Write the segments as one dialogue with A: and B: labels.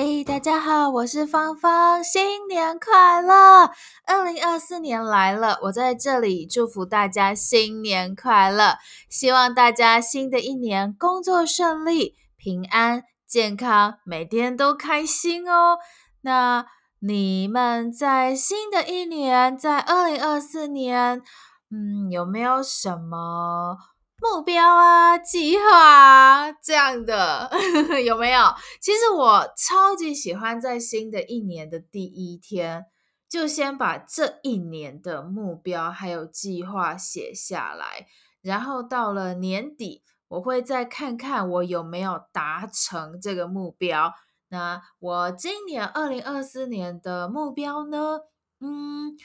A: 嘿大家好，我是芳芳，新年快乐！二零二四年来了，我在这里祝福大家新年快乐，希望大家新的一年工作顺利、平安、健康，每天都开心哦。那你们在新的一年，在二零二四年，嗯，有没有什么？目标啊，计划啊，这样的 有没有？其实我超级喜欢在新的一年的第一天，就先把这一年的目标还有计划写下来，然后到了年底，我会再看看我有没有达成这个目标。那我今年二零二四年的目标呢？嗯。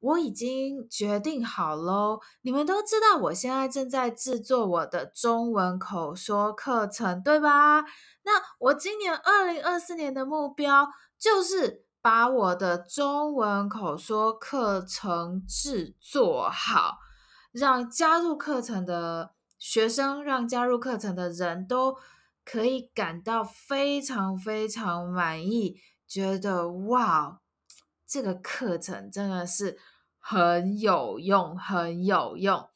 A: 我已经决定好喽，你们都知道我现在正在制作我的中文口说课程，对吧？那我今年二零二四年的目标就是把我的中文口说课程制作好，让加入课程的学生，让加入课程的人都可以感到非常非常满意，觉得哇，这个课程真的是。很有用，很有用。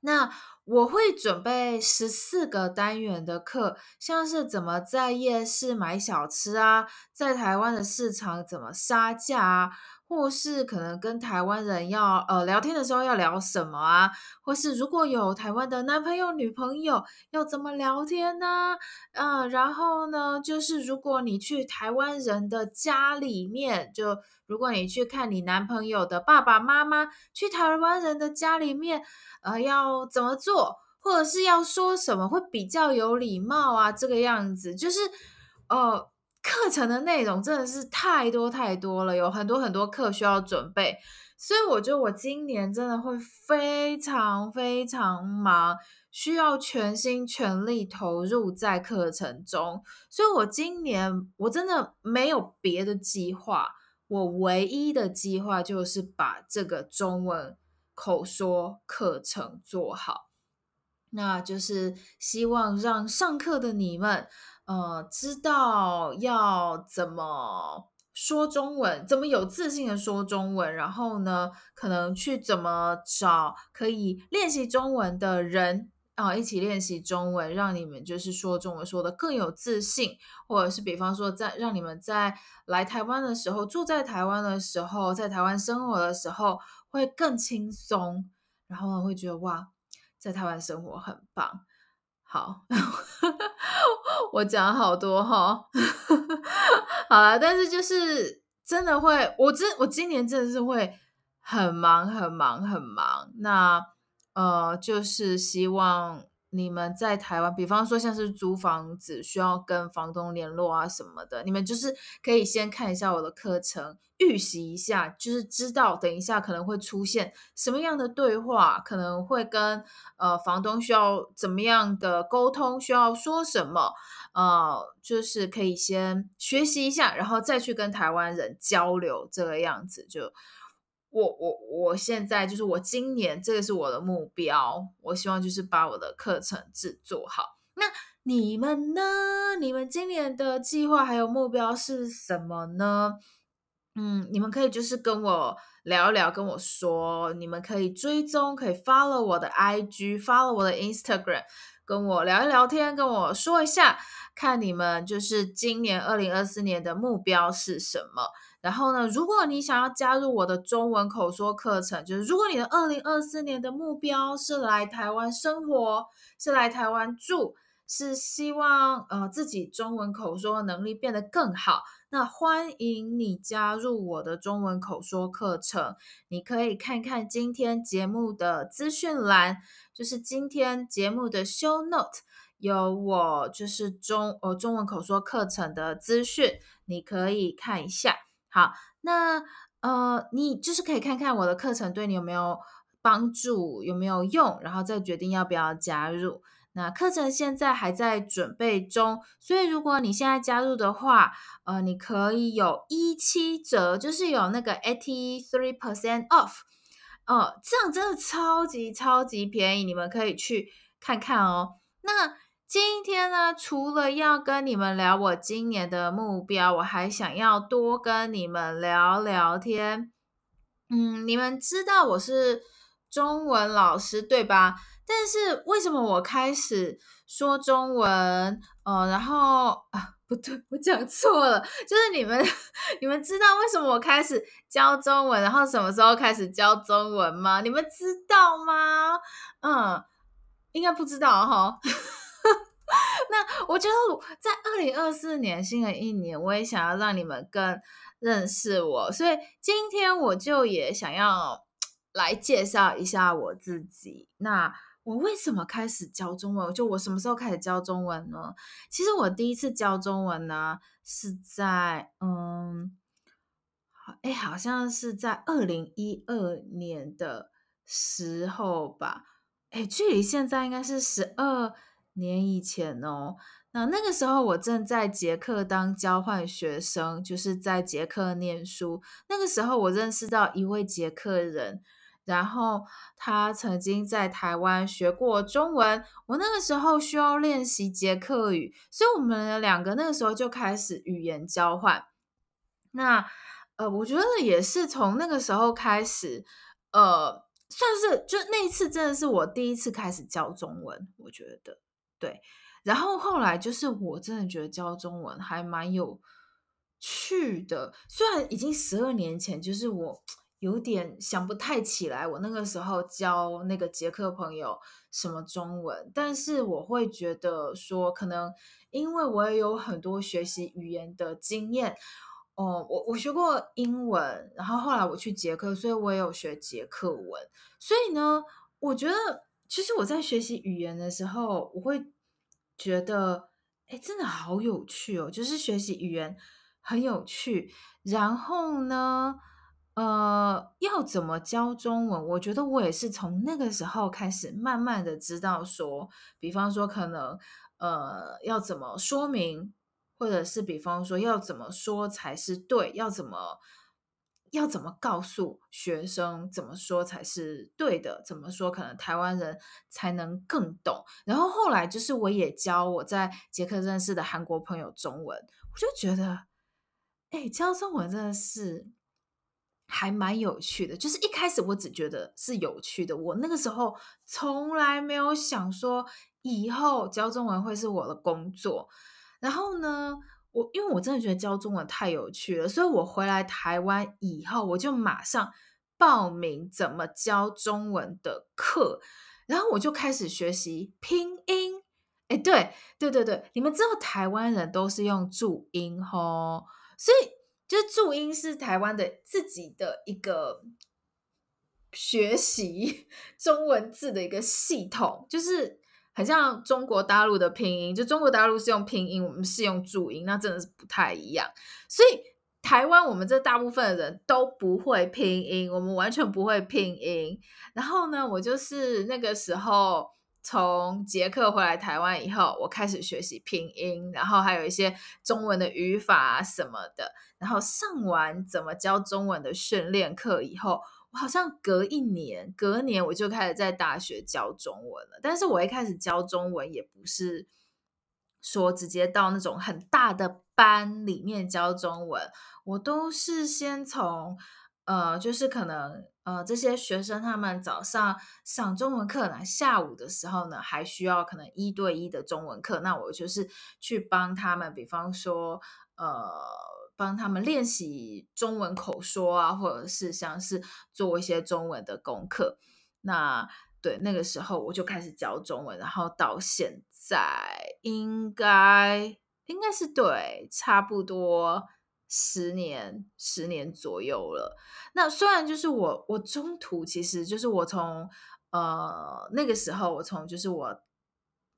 A: 那我会准备十四个单元的课，像是怎么在夜市买小吃啊，在台湾的市场怎么杀价啊。或是可能跟台湾人要呃聊天的时候要聊什么啊？或是如果有台湾的男朋友女朋友要怎么聊天呢？嗯、然后呢，就是如果你去台湾人的家里面，就如果你去看你男朋友的爸爸妈妈，去台湾人的家里面，呃，要怎么做，或者是要说什么会比较有礼貌啊？这个样子就是呃。课程的内容真的是太多太多了，有很多很多课需要准备，所以我觉得我今年真的会非常非常忙，需要全心全力投入在课程中。所以我今年我真的没有别的计划，我唯一的计划就是把这个中文口说课程做好，那就是希望让上课的你们。呃，知道要怎么说中文，怎么有自信的说中文，然后呢，可能去怎么找可以练习中文的人啊，一起练习中文，让你们就是说中文说的更有自信，或者是比方说在让你们在来台湾的时候，住在台湾的时候，在台湾生活的时候会更轻松，然后呢，会觉得哇，在台湾生活很棒。好，我讲好多哈，好了，但是就是真的会，我真我今年真的是会很忙很忙很忙，那呃，就是希望。你们在台湾，比方说像是租房子需要跟房东联络啊什么的，你们就是可以先看一下我的课程，预习一下，就是知道等一下可能会出现什么样的对话，可能会跟呃房东需要怎么样的沟通，需要说什么，呃，就是可以先学习一下，然后再去跟台湾人交流，这个样子就。我我我现在就是我今年这个是我的目标，我希望就是把我的课程制作好。那你们呢？你们今年的计划还有目标是什么呢？嗯，你们可以就是跟我聊一聊，跟我说，你们可以追踪，可以 follow 我的 IG，follow 我的 Instagram，跟我聊一聊天，跟我说一下，看你们就是今年二零二四年的目标是什么。然后呢，如果你想要加入我的中文口说课程，就是如果你的二零二四年的目标是来台湾生活，是来台湾住，是希望呃自己中文口说能力变得更好，那欢迎你加入我的中文口说课程。你可以看看今天节目的资讯栏，就是今天节目的 show note，有我就是中呃中文口说课程的资讯，你可以看一下。好，那呃，你就是可以看看我的课程对你有没有帮助，有没有用，然后再决定要不要加入。那课程现在还在准备中，所以如果你现在加入的话，呃，你可以有一七折，就是有那个 eighty three percent off，哦、这样真的超级超级便宜，你们可以去看看哦。那今天呢，除了要跟你们聊我今年的目标，我还想要多跟你们聊聊天。嗯，你们知道我是中文老师对吧？但是为什么我开始说中文？呃，然后啊，不对，我讲错了，就是你们，你们知道为什么我开始教中文，然后什么时候开始教中文吗？你们知道吗？嗯，应该不知道哈。那我觉得在二零二四年新的一年，我也想要让你们更认识我，所以今天我就也想要来介绍一下我自己。那我为什么开始教中文？就我什么时候开始教中文呢？其实我第一次教中文呢，是在嗯，哎，好像是在二零一二年的时候吧。哎，距离现在应该是十二。年以前哦，那那个时候我正在捷克当交换学生，就是在捷克念书。那个时候我认识到一位捷克人，然后他曾经在台湾学过中文。我那个时候需要练习捷克语，所以我们两个那个时候就开始语言交换。那呃，我觉得也是从那个时候开始，呃，算是就那一次真的是我第一次开始教中文，我觉得。对，然后后来就是我真的觉得教中文还蛮有趣的，虽然已经十二年前，就是我有点想不太起来我那个时候教那个捷克朋友什么中文，但是我会觉得说，可能因为我也有很多学习语言的经验，哦，我我学过英文，然后后来我去捷克，所以我也有学捷克文，所以呢，我觉得。其实我在学习语言的时候，我会觉得，哎，真的好有趣哦！就是学习语言很有趣。然后呢，呃，要怎么教中文？我觉得我也是从那个时候开始，慢慢的知道说，比方说可能，呃，要怎么说明，或者是比方说要怎么说才是对，要怎么。要怎么告诉学生怎么说才是对的？怎么说可能台湾人才能更懂？然后后来就是我也教我在捷克认识的韩国朋友中文，我就觉得，哎，教中文真的是还蛮有趣的。就是一开始我只觉得是有趣的，我那个时候从来没有想说以后教中文会是我的工作。然后呢，我因为我真的觉得教中文太有趣了，所以我回来台湾以后，我就马上报名怎么教中文的课，然后我就开始学习拼音。哎，对对对对，你们知道台湾人都是用注音吼，所以就是注音是台湾的自己的一个学习 中文字的一个系统，就是。很像中国大陆的拼音，就中国大陆是用拼音，我们是用注音，那真的是不太一样。所以台湾我们这大部分的人都不会拼音，我们完全不会拼音。然后呢，我就是那个时候从捷克回来台湾以后，我开始学习拼音，然后还有一些中文的语法什么的。然后上完怎么教中文的训练课以后。我好像隔一年，隔年我就开始在大学教中文了。但是我一开始教中文也不是说直接到那种很大的班里面教中文，我都是先从呃，就是可能呃这些学生他们早上上中文课呢，下午的时候呢还需要可能一对一的中文课，那我就是去帮他们，比方说呃。帮他们练习中文口说啊，或者是像是做一些中文的功课。那对，那个时候我就开始教中文，然后到现在应该应该是对，差不多十年十年左右了。那虽然就是我我中途其实就是我从呃那个时候我从就是我。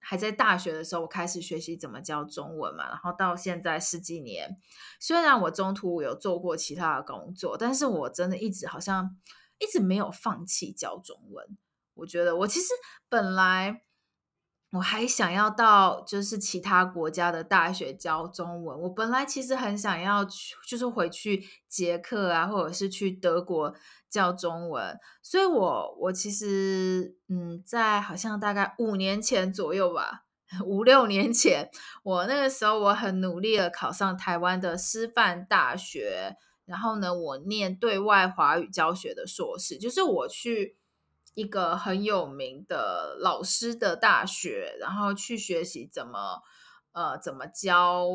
A: 还在大学的时候，我开始学习怎么教中文嘛，然后到现在十几年，虽然我中途有做过其他的工作，但是我真的一直好像一直没有放弃教中文。我觉得我其实本来。我还想要到就是其他国家的大学教中文。我本来其实很想要去，就是回去捷克啊，或者是去德国教中文。所以我我其实嗯，在好像大概五年前左右吧，五六年前，我那个时候我很努力的考上台湾的师范大学，然后呢，我念对外华语教学的硕士，就是我去一个很有名的老师的大学，然后去学习怎么呃怎么教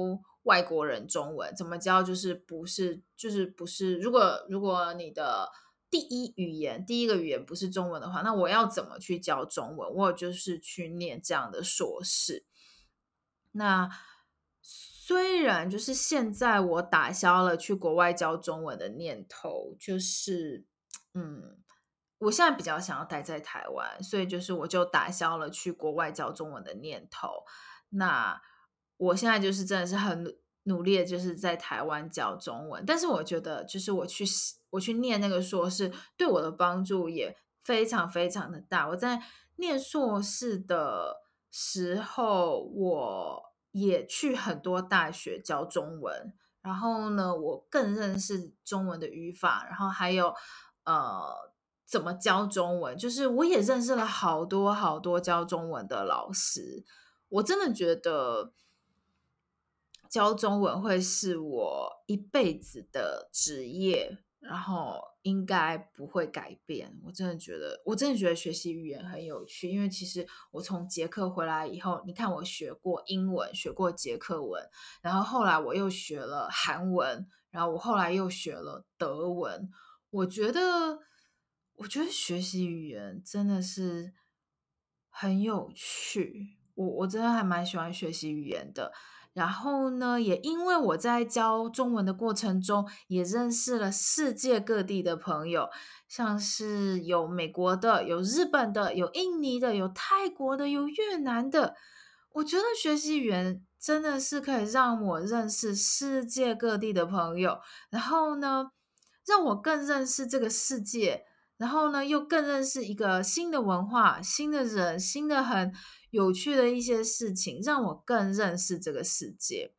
A: 外国人中文，怎么教就是不是就是不是，如果如果你的。第一语言，第一个语言不是中文的话，那我要怎么去教中文？我就是去念这样的硕士。那虽然就是现在我打消了去国外教中文的念头，就是嗯，我现在比较想要待在台湾，所以就是我就打消了去国外教中文的念头。那我现在就是真的是很。努力的就是在台湾教中文，但是我觉得，就是我去我去念那个硕士，对我的帮助也非常非常的大。我在念硕士的时候，我也去很多大学教中文，然后呢，我更认识中文的语法，然后还有呃怎么教中文，就是我也认识了好多好多教中文的老师，我真的觉得。教中文会是我一辈子的职业，然后应该不会改变。我真的觉得，我真的觉得学习语言很有趣，因为其实我从捷克回来以后，你看我学过英文，学过捷克文，然后后来我又学了韩文，然后我后来又学了德文。我觉得，我觉得学习语言真的是很有趣。我我真的还蛮喜欢学习语言的。然后呢，也因为我在教中文的过程中，也认识了世界各地的朋友，像是有美国的、有日本的、有印尼的、有泰国的、有越南的。我觉得学习语言真的是可以让我认识世界各地的朋友，然后呢，让我更认识这个世界。然后呢，又更认识一个新的文化、新的人、新的很有趣的一些事情，让我更认识这个世界。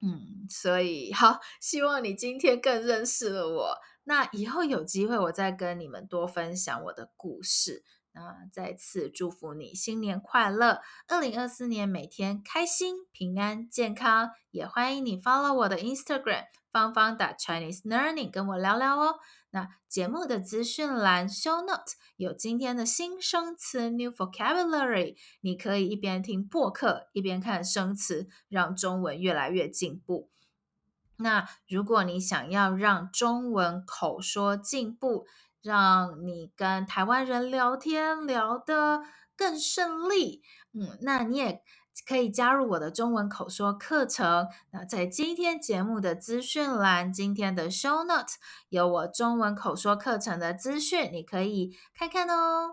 A: 嗯，所以好，希望你今天更认识了我。那以后有机会，我再跟你们多分享我的故事。那再次祝福你新年快乐，二零二四年每天开心、平安、健康。也欢迎你 follow 我的 Instagram 芳芳的 Chinese Learning，跟我聊聊哦。那节目的资讯栏 Show Note 有今天的新生词 New Vocabulary，你可以一边听播客一边看生词，让中文越来越进步。那如果你想要让中文口说进步，让你跟台湾人聊天聊得更顺利，嗯，那你也可以加入我的中文口说课程。那在今天节目的资讯栏，今天的 show note 有我中文口说课程的资讯，你可以看看哦。